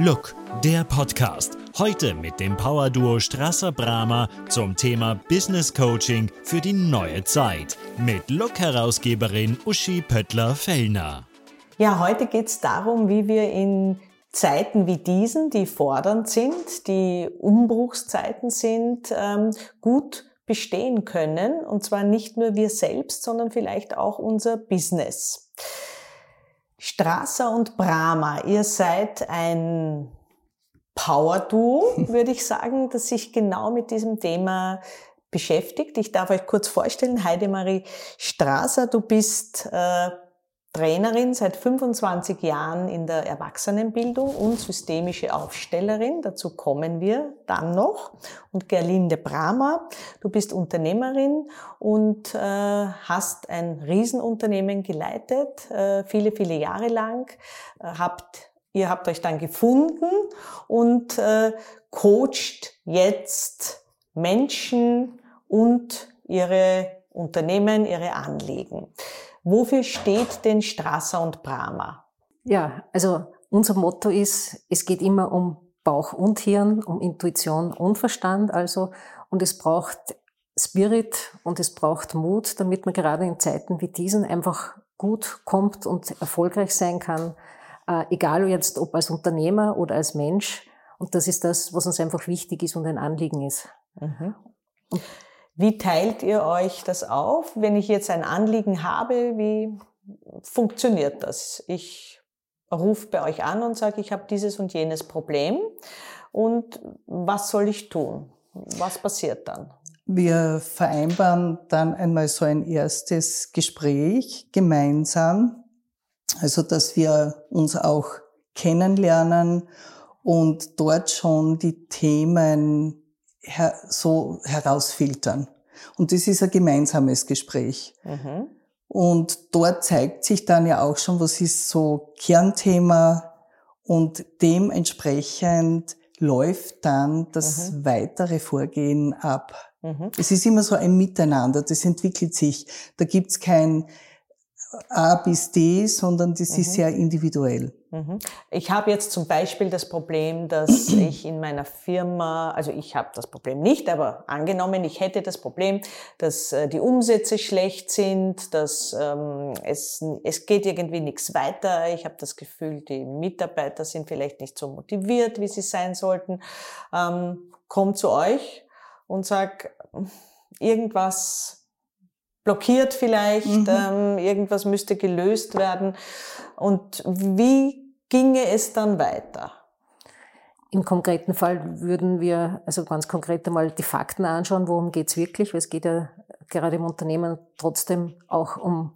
Look, der Podcast. Heute mit dem Power-Duo Strasser-Bramer zum Thema Business Coaching für die neue Zeit. Mit Look-Herausgeberin Uschi Pöttler-Fellner. Ja, heute geht es darum, wie wir in Zeiten wie diesen, die fordernd sind, die Umbruchszeiten sind, ähm, gut bestehen können. Und zwar nicht nur wir selbst, sondern vielleicht auch unser Business. Strasser und Brahma, ihr seid ein Power-Duo, würde ich sagen, das sich genau mit diesem Thema beschäftigt. Ich darf euch kurz vorstellen, Heidemarie Strasser, du bist äh, Trainerin seit 25 Jahren in der Erwachsenenbildung und systemische Aufstellerin. Dazu kommen wir dann noch. Und Gerlinde Brahmer, du bist Unternehmerin und äh, hast ein Riesenunternehmen geleitet, äh, viele, viele Jahre lang. Äh, habt, ihr habt euch dann gefunden und äh, coacht jetzt Menschen und ihre Unternehmen, ihre Anliegen. Wofür steht denn Strasser und Brahma? Ja, also unser Motto ist, es geht immer um Bauch und Hirn, um Intuition und Verstand, also, und es braucht Spirit und es braucht Mut, damit man gerade in Zeiten wie diesen einfach gut kommt und erfolgreich sein kann, äh, egal jetzt ob als Unternehmer oder als Mensch. Und das ist das, was uns einfach wichtig ist und ein Anliegen ist. Mhm. Wie teilt ihr euch das auf? Wenn ich jetzt ein Anliegen habe, wie funktioniert das? Ich rufe bei euch an und sage, ich habe dieses und jenes Problem und was soll ich tun? Was passiert dann? Wir vereinbaren dann einmal so ein erstes Gespräch gemeinsam, also dass wir uns auch kennenlernen und dort schon die Themen her so herausfiltern. Und das ist ein gemeinsames Gespräch. Mhm. Und dort zeigt sich dann ja auch schon, was ist so Kernthema und dementsprechend läuft dann das mhm. weitere Vorgehen ab. Mhm. Es ist immer so ein Miteinander, das entwickelt sich. Da gibt's kein A bis D, sondern das ist mhm. sehr individuell. Mhm. Ich habe jetzt zum Beispiel das Problem, dass ich in meiner Firma, also ich habe das Problem nicht, aber angenommen, ich hätte das Problem, dass äh, die Umsätze schlecht sind, dass ähm, es, es geht irgendwie nichts weiter. Ich habe das Gefühl, die Mitarbeiter sind vielleicht nicht so motiviert, wie sie sein sollten. Ähm, komm zu euch und sag, irgendwas blockiert vielleicht, mhm. ähm, irgendwas müsste gelöst werden. Und wie ginge es dann weiter? Im konkreten Fall würden wir also ganz konkret einmal die Fakten anschauen, worum geht's wirklich, weil es geht ja gerade im Unternehmen trotzdem auch um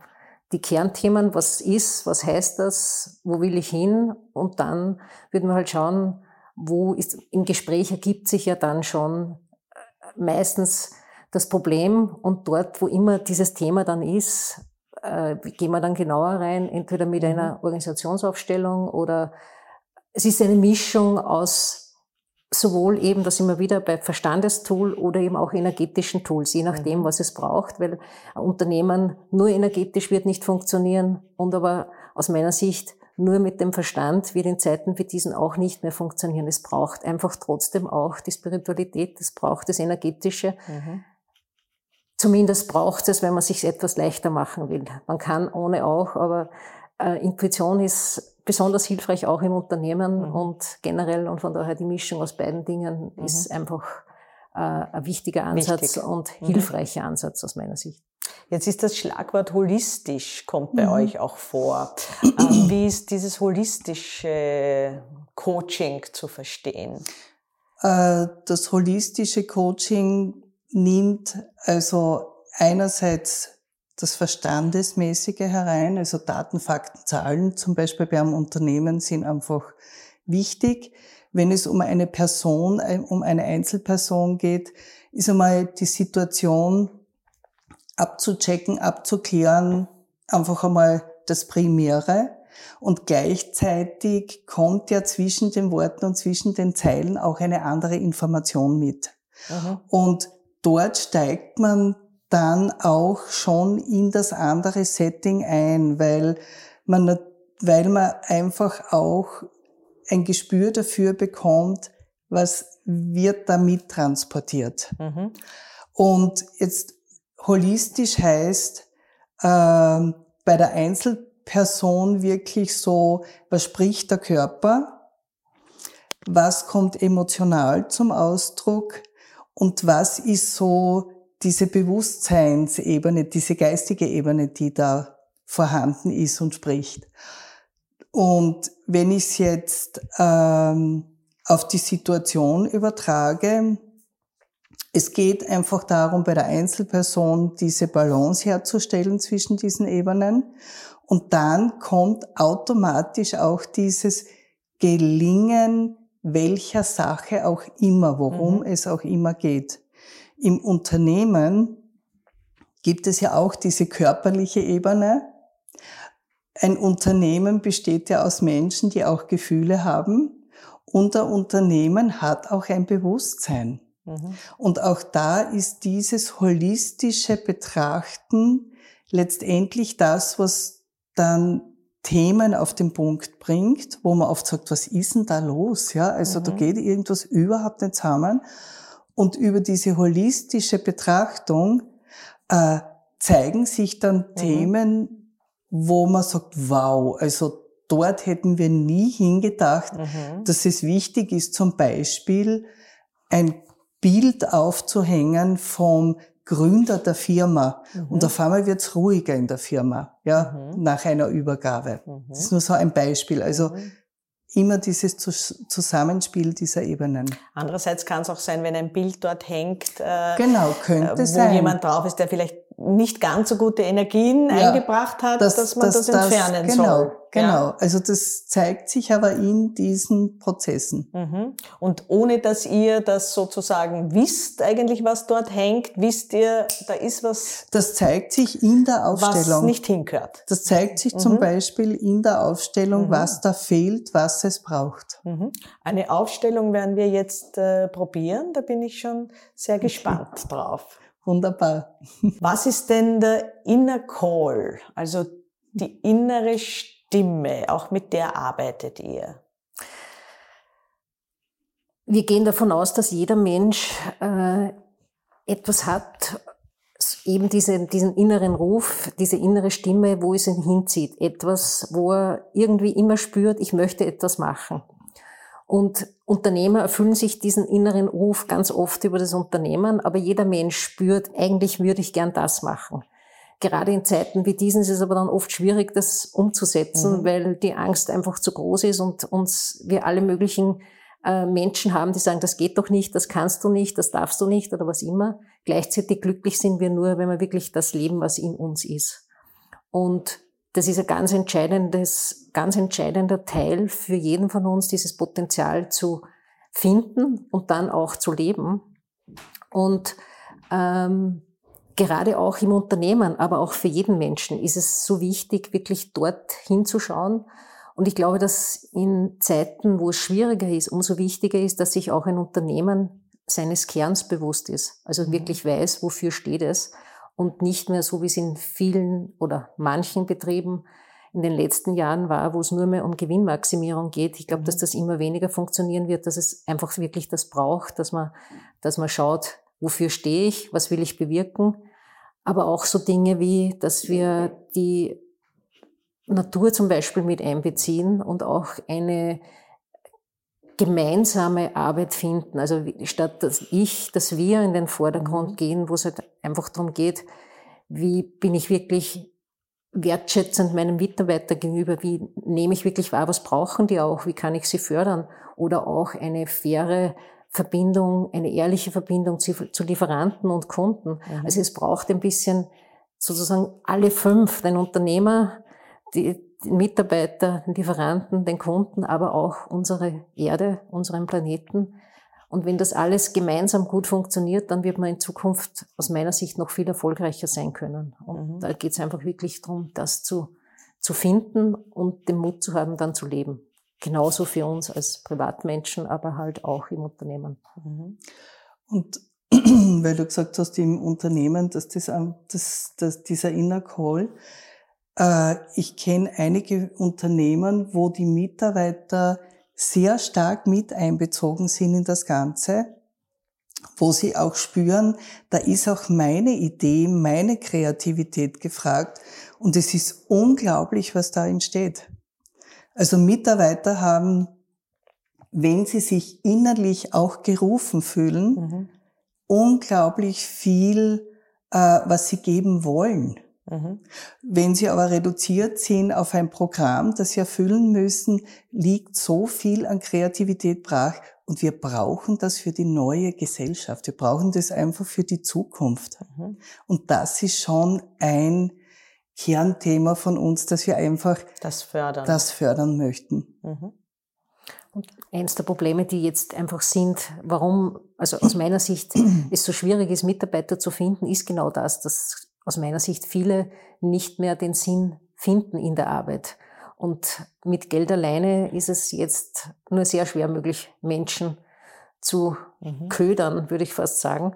die Kernthemen, was ist, was heißt das, wo will ich hin und dann würden wir halt schauen, wo ist, im Gespräch ergibt sich ja dann schon äh, meistens das Problem und dort, wo immer dieses Thema dann ist, äh, gehen wir dann genauer rein, entweder mit mhm. einer Organisationsaufstellung oder es ist eine Mischung aus sowohl eben, das immer wieder bei Verstandestool oder eben auch energetischen Tools, je nachdem, mhm. was es braucht, weil ein Unternehmen nur energetisch wird nicht funktionieren und aber aus meiner Sicht nur mit dem Verstand wird in Zeiten wie diesen auch nicht mehr funktionieren. Es braucht einfach trotzdem auch die Spiritualität, es braucht das Energetische. Mhm. Zumindest braucht es, wenn man sich etwas leichter machen will. Man kann ohne auch, aber äh, Intuition ist besonders hilfreich auch im Unternehmen mhm. und generell und von daher die Mischung aus beiden Dingen mhm. ist einfach äh, ein wichtiger Ansatz Wichtig. und mhm. hilfreicher Ansatz aus meiner Sicht. Jetzt ist das Schlagwort holistisch, kommt bei mhm. euch auch vor. Ähm, wie ist dieses holistische Coaching zu verstehen? Äh, das holistische Coaching nimmt also einerseits das Verstandesmäßige herein, also Daten, Fakten, Zahlen zum Beispiel bei einem Unternehmen sind einfach wichtig. Wenn es um eine Person, äh, um eine Einzelperson geht, ist einmal die Situation abzuchecken, abzuklären, einfach einmal das Primäre. Und gleichzeitig kommt ja zwischen den Worten und zwischen den Zeilen auch eine andere Information mit. Mhm. Und dort steigt man dann auch schon in das andere Setting ein, weil man, weil man einfach auch ein Gespür dafür bekommt, was wird damit transportiert. Mhm. Und jetzt holistisch heißt äh, bei der Einzelperson wirklich so, was spricht der Körper, was kommt emotional zum Ausdruck und was ist so diese Bewusstseinsebene, diese geistige Ebene, die da vorhanden ist und spricht. Und wenn ich es jetzt ähm, auf die Situation übertrage, es geht einfach darum, bei der Einzelperson diese Balance herzustellen zwischen diesen Ebenen. Und dann kommt automatisch auch dieses Gelingen welcher Sache auch immer, worum mhm. es auch immer geht. Im Unternehmen gibt es ja auch diese körperliche Ebene. Ein Unternehmen besteht ja aus Menschen, die auch Gefühle haben. Und ein Unternehmen hat auch ein Bewusstsein. Mhm. Und auch da ist dieses holistische Betrachten letztendlich das, was dann Themen auf den Punkt bringt, wo man oft sagt, was ist denn da los? Ja, also mhm. da geht irgendwas überhaupt nicht zusammen. Und über diese holistische Betrachtung äh, zeigen sich dann mhm. Themen, wo man sagt, wow, also dort hätten wir nie hingedacht, mhm. dass es wichtig ist, zum Beispiel ein Bild aufzuhängen vom Gründer der Firma. Mhm. Und auf einmal wird's ruhiger in der Firma, ja, mhm. nach einer Übergabe. Mhm. Das ist nur so ein Beispiel. Also mhm. immer dieses Zusammenspiel dieser Ebenen. Andererseits kann es auch sein, wenn ein Bild dort hängt, äh, genau, könnte äh, wo sein. jemand drauf ist, der vielleicht nicht ganz so gute Energien ja, eingebracht hat, das, dass man das, das entfernen genau, soll. Genau, ja? also das zeigt sich aber in diesen Prozessen. Mhm. Und ohne dass ihr das sozusagen wisst, eigentlich was dort hängt, wisst ihr, da ist was. Das zeigt sich in der Aufstellung. Was nicht hingehört. Das zeigt sich mhm. zum Beispiel in der Aufstellung, mhm. was da fehlt, was es braucht. Mhm. Eine Aufstellung werden wir jetzt äh, probieren. Da bin ich schon sehr gespannt drauf. Wunderbar. Was ist denn der Inner Call, also die innere Stimme, auch mit der arbeitet ihr? Wir gehen davon aus, dass jeder Mensch äh, etwas hat, eben diese, diesen inneren Ruf, diese innere Stimme, wo es ihn hinzieht. Etwas, wo er irgendwie immer spürt, ich möchte etwas machen. Und Unternehmer erfüllen sich diesen inneren Ruf ganz oft über das Unternehmen, aber jeder Mensch spürt, eigentlich würde ich gern das machen. Gerade in Zeiten wie diesen ist es aber dann oft schwierig, das umzusetzen, mhm. weil die Angst einfach zu groß ist und uns wir alle möglichen äh, Menschen haben, die sagen, das geht doch nicht, das kannst du nicht, das darfst du nicht oder was immer. Gleichzeitig glücklich sind wir nur, wenn wir wirklich das leben, was in uns ist. Und das ist ein ganz entscheidendes, ganz entscheidender Teil für jeden von uns, dieses Potenzial zu finden und dann auch zu leben. Und ähm, gerade auch im Unternehmen, aber auch für jeden Menschen ist es so wichtig, wirklich dort hinzuschauen. Und ich glaube, dass in Zeiten, wo es schwieriger ist, umso wichtiger ist, dass sich auch ein Unternehmen seines Kerns bewusst ist. Also mhm. wirklich weiß, wofür steht es und nicht mehr so, wie es in vielen oder manchen Betrieben in den letzten Jahren war, wo es nur mehr um Gewinnmaximierung geht. Ich glaube, dass mhm. das immer weniger funktionieren wird, dass es einfach wirklich das braucht, dass man, dass man schaut, wofür stehe ich, was will ich bewirken. Aber auch so Dinge wie, dass wir die Natur zum Beispiel mit einbeziehen und auch eine gemeinsame Arbeit finden. Also statt dass ich, dass wir in den Vordergrund mhm. gehen, wo es halt einfach darum geht, wie bin ich wirklich wertschätzend meinem Mitarbeiter gegenüber, wie nehme ich wirklich wahr, was brauchen die auch, wie kann ich sie fördern oder auch eine faire Verbindung, eine ehrliche Verbindung zu, zu Lieferanten und Kunden. Mhm. Also es braucht ein bisschen sozusagen alle fünf, den Unternehmer, die, Mitarbeiter, den Lieferanten, den Kunden, aber auch unsere Erde, unseren Planeten. Und wenn das alles gemeinsam gut funktioniert, dann wird man in Zukunft aus meiner Sicht noch viel erfolgreicher sein können. Und mhm. da geht es einfach wirklich darum, das zu, zu finden und den Mut zu haben, dann zu leben. Genauso für uns als Privatmenschen, aber halt auch im Unternehmen. Mhm. Und weil du gesagt hast, im Unternehmen, dass, das, dass, dass dieser Inner Call, ich kenne einige Unternehmen, wo die Mitarbeiter sehr stark mit einbezogen sind in das Ganze, wo sie auch spüren, da ist auch meine Idee, meine Kreativität gefragt und es ist unglaublich, was da entsteht. Also Mitarbeiter haben, wenn sie sich innerlich auch gerufen fühlen, mhm. unglaublich viel, äh, was sie geben wollen. Mhm. Wenn sie aber reduziert sind auf ein Programm, das sie erfüllen müssen, liegt so viel an Kreativität brach. Und wir brauchen das für die neue Gesellschaft. Wir brauchen das einfach für die Zukunft. Mhm. Und das ist schon ein Kernthema von uns, dass wir einfach das fördern, das fördern möchten. Mhm. Und eins der Probleme, die jetzt einfach sind, warum, also aus meiner Sicht es so schwierig ist, Mitarbeiter zu finden, ist genau das, dass aus meiner Sicht viele nicht mehr den Sinn finden in der Arbeit. Und mit Geld alleine ist es jetzt nur sehr schwer möglich, Menschen zu mhm. ködern, würde ich fast sagen.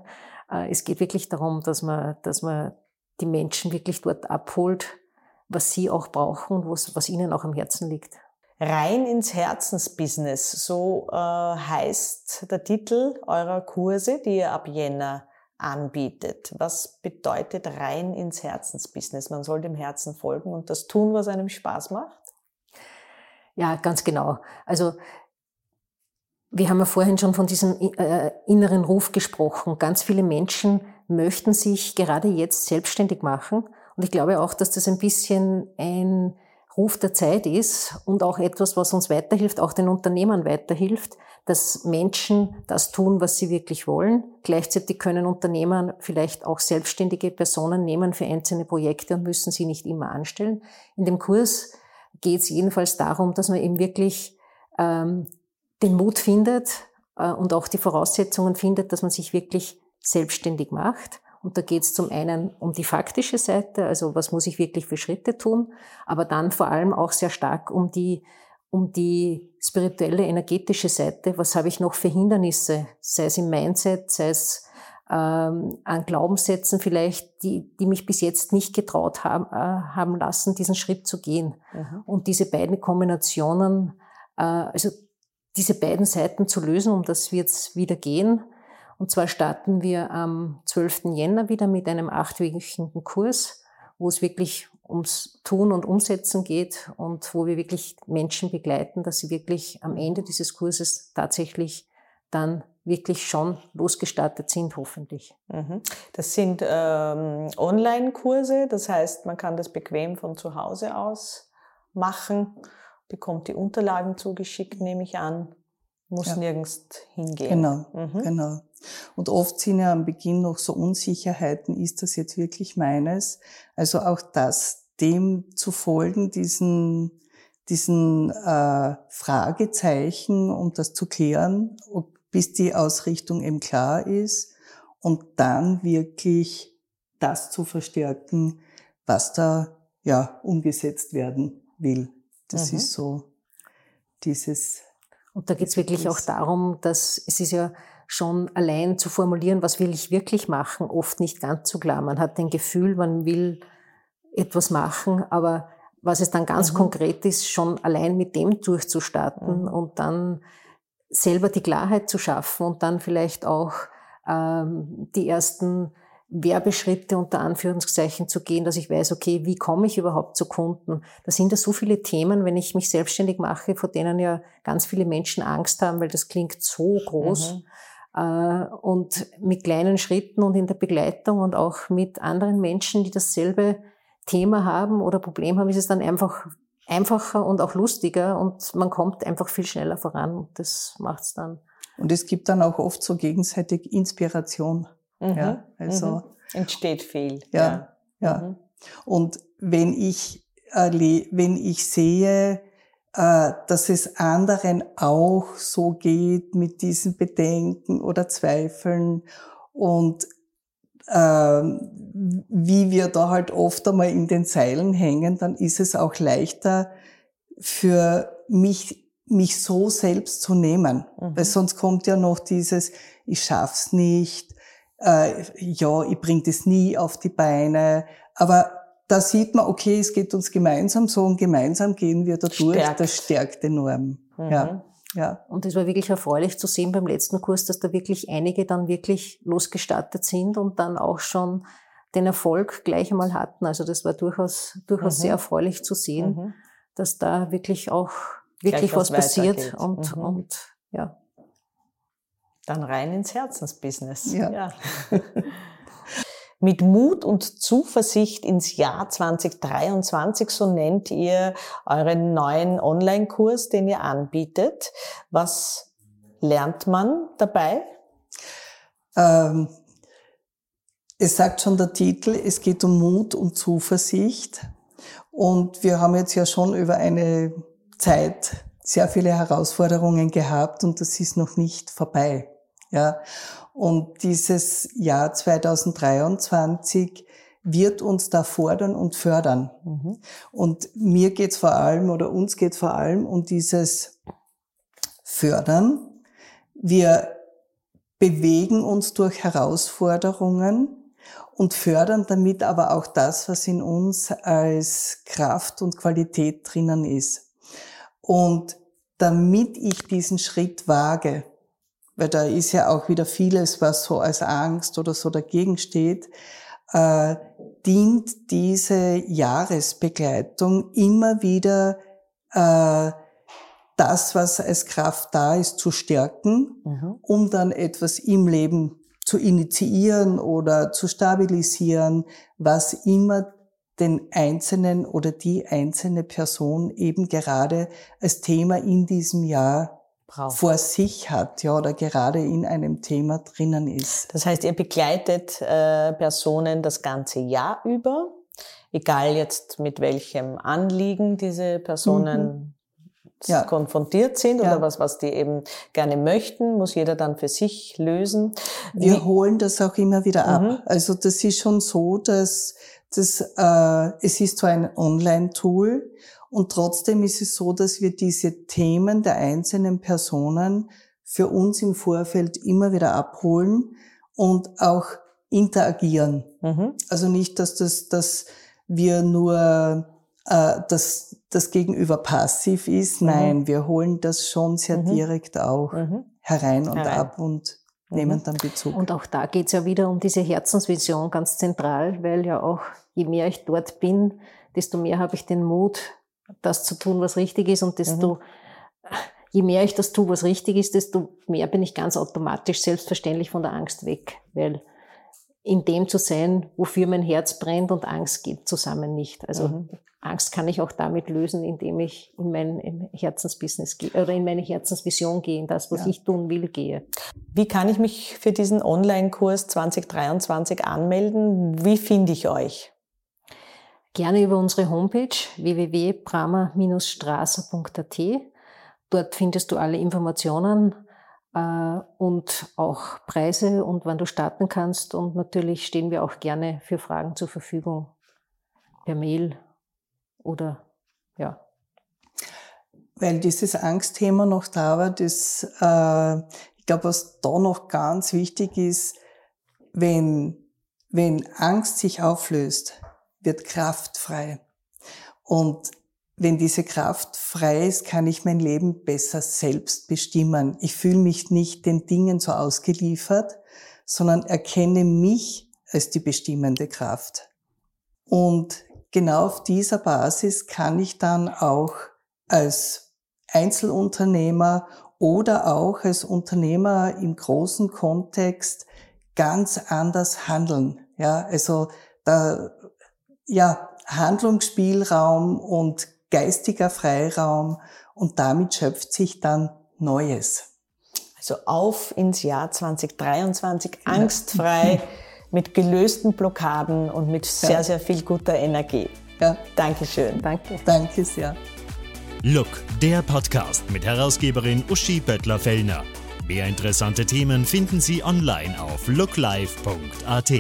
Äh, es geht wirklich darum, dass man, dass man die Menschen wirklich dort abholt, was sie auch brauchen und was, was ihnen auch am Herzen liegt. Rein ins Herzensbusiness, so äh, heißt der Titel eurer Kurse, die ihr ab Jänner anbietet. Was bedeutet rein ins Herzensbusiness? Man soll dem Herzen folgen und das tun, was einem Spaß macht? Ja, ganz genau. Also wir haben ja vorhin schon von diesem äh, inneren Ruf gesprochen. Ganz viele Menschen möchten sich gerade jetzt selbstständig machen. Und ich glaube auch, dass das ein bisschen ein Ruf der Zeit ist und auch etwas, was uns weiterhilft, auch den Unternehmern weiterhilft, dass Menschen das tun, was sie wirklich wollen. Gleichzeitig können Unternehmer vielleicht auch selbstständige Personen nehmen für einzelne Projekte und müssen sie nicht immer anstellen. In dem Kurs geht es jedenfalls darum, dass man eben wirklich ähm, den Mut findet äh, und auch die Voraussetzungen findet, dass man sich wirklich selbstständig macht. Und da geht es zum einen um die faktische Seite, also was muss ich wirklich für Schritte tun, aber dann vor allem auch sehr stark um die, um die spirituelle, energetische Seite. Was habe ich noch für Hindernisse, sei es im Mindset, sei es ähm, an Glaubenssätzen vielleicht, die, die mich bis jetzt nicht getraut haben, äh, haben lassen, diesen Schritt zu gehen. Mhm. Und diese beiden Kombinationen, äh, also diese beiden Seiten zu lösen, um das wird es wieder gehen. Und zwar starten wir am 12. Jänner wieder mit einem achtwöchigen Kurs, wo es wirklich ums Tun und Umsetzen geht und wo wir wirklich Menschen begleiten, dass sie wirklich am Ende dieses Kurses tatsächlich dann wirklich schon losgestartet sind, hoffentlich. Mhm. Das sind ähm, Online-Kurse, das heißt, man kann das bequem von zu Hause aus machen, bekommt die Unterlagen zugeschickt, nehme ich an, muss ja. nirgends hingehen. Genau, mhm. genau. Und oft sind ja am Beginn noch so Unsicherheiten, ist das jetzt wirklich meines? Also auch das, dem zu folgen, diesen, diesen äh, Fragezeichen, um das zu klären, bis die Ausrichtung eben klar ist und dann wirklich das zu verstärken, was da ja umgesetzt werden will. Das mhm. ist so dieses. Und da geht es wirklich auch darum, dass es ist ja schon allein zu formulieren, was will ich wirklich machen, oft nicht ganz so klar. Man hat ein Gefühl, man will etwas machen, aber was es dann ganz mhm. konkret ist, schon allein mit dem durchzustarten mhm. und dann selber die Klarheit zu schaffen und dann vielleicht auch ähm, die ersten Werbeschritte unter Anführungszeichen zu gehen, dass ich weiß, okay, wie komme ich überhaupt zu Kunden? Da sind ja so viele Themen, wenn ich mich selbstständig mache, vor denen ja ganz viele Menschen Angst haben, weil das klingt so groß. Mhm. Äh, und mit kleinen Schritten und in der Begleitung und auch mit anderen Menschen, die dasselbe Thema haben oder Problem haben, ist es dann einfach einfacher und auch lustiger und man kommt einfach viel schneller voran. Das macht's dann. Und es gibt dann auch oft so gegenseitig Inspiration. Mhm. Ja, also mhm. entsteht viel. Ja, ja. Mhm. Und wenn ich wenn ich sehe, äh, dass es anderen auch so geht mit diesen Bedenken oder Zweifeln und äh, wie wir da halt oft einmal in den Seilen hängen, dann ist es auch leichter für mich, mich so selbst zu nehmen. Mhm. Weil sonst kommt ja noch dieses, ich schaff's nicht, äh, ja, ich bring das nie auf die Beine. Aber da sieht man, okay, es geht uns gemeinsam so und gemeinsam gehen wir da durch. Stärkt. Das stärkt enorm. Mhm. Ja. Ja. Und es war wirklich erfreulich zu sehen beim letzten Kurs, dass da wirklich einige dann wirklich losgestartet sind und dann auch schon den Erfolg gleich einmal hatten. Also das war durchaus, durchaus mhm. sehr erfreulich zu sehen, mhm. dass da wirklich auch wirklich was, was passiert und, mhm. und ja. Dann rein ins Herzensbusiness. Ja. ja. Mit Mut und Zuversicht ins Jahr 2023, so nennt ihr euren neuen Online-Kurs, den ihr anbietet. Was lernt man dabei? Ähm, es sagt schon der Titel, es geht um Mut und Zuversicht. Und wir haben jetzt ja schon über eine Zeit sehr viele Herausforderungen gehabt und das ist noch nicht vorbei. Ja. Und dieses Jahr 2023 wird uns da fordern und fördern. Mhm. Und mir geht's vor allem oder uns geht vor allem um dieses Fördern. Wir bewegen uns durch Herausforderungen und fördern damit aber auch das, was in uns als Kraft und Qualität drinnen ist. Und damit ich diesen Schritt wage, weil da ist ja auch wieder vieles, was so als Angst oder so dagegen steht, äh, dient diese Jahresbegleitung immer wieder äh, das, was als Kraft da ist, zu stärken, mhm. um dann etwas im Leben zu initiieren oder zu stabilisieren, was immer den einzelnen oder die einzelne Person eben gerade als Thema in diesem Jahr Braucht. vor sich hat, ja, oder gerade in einem Thema drinnen ist. Das heißt, ihr begleitet äh, Personen das ganze Jahr über, egal jetzt mit welchem Anliegen diese Personen mhm. ja. konfrontiert sind ja. oder was, was die eben gerne möchten, muss jeder dann für sich lösen. Wir Wie holen das auch immer wieder ab. Mhm. Also das ist schon so, dass das, äh, es ist zwar ein Online-Tool und trotzdem ist es so, dass wir diese Themen der einzelnen Personen für uns im Vorfeld immer wieder abholen und auch interagieren. Mhm. Also nicht, dass das, dass wir nur äh, dass das Gegenüber passiv ist. Mhm. Nein, wir holen das schon sehr mhm. direkt auch mhm. herein und herein. ab und nehmen mhm. dann Bezug. Und auch da geht es ja wieder um diese Herzensvision ganz zentral, weil ja auch je mehr ich dort bin, desto mehr habe ich den Mut, das zu tun, was richtig ist und desto mhm. je mehr ich das tue, was richtig ist, desto mehr bin ich ganz automatisch selbstverständlich von der Angst weg, weil in dem zu sein, wofür mein Herz brennt und Angst geht zusammen nicht. Also mhm. Angst kann ich auch damit lösen, indem ich in mein Herzensbusiness gehe oder in meine Herzensvision gehe, in das, was ja. ich tun will, gehe. Wie kann ich mich für diesen Online-Kurs 2023 anmelden? Wie finde ich euch? Gerne über unsere Homepage www.brama-straße.at. Dort findest du alle Informationen äh, und auch Preise und wann du starten kannst. Und natürlich stehen wir auch gerne für Fragen zur Verfügung per Mail oder ja. Weil dieses Angstthema noch da war, das, äh, ich glaube, was da noch ganz wichtig ist, wenn, wenn Angst sich auflöst, wird Kraft frei. Und wenn diese Kraft frei ist, kann ich mein Leben besser selbst bestimmen. Ich fühle mich nicht den Dingen so ausgeliefert, sondern erkenne mich als die bestimmende Kraft. Und genau auf dieser Basis kann ich dann auch als Einzelunternehmer oder auch als Unternehmer im großen Kontext ganz anders handeln. Ja, also da, ja, Handlungsspielraum und geistiger Freiraum und damit schöpft sich dann Neues. Also auf ins Jahr 2023, angstfrei, mit gelösten Blockaden und mit sehr, ja. sehr viel guter Energie. Ja. Dankeschön. Danke. Danke sehr. Look, der Podcast mit Herausgeberin Uschi Böttler-Fellner. Mehr interessante Themen finden Sie online auf looklife.at.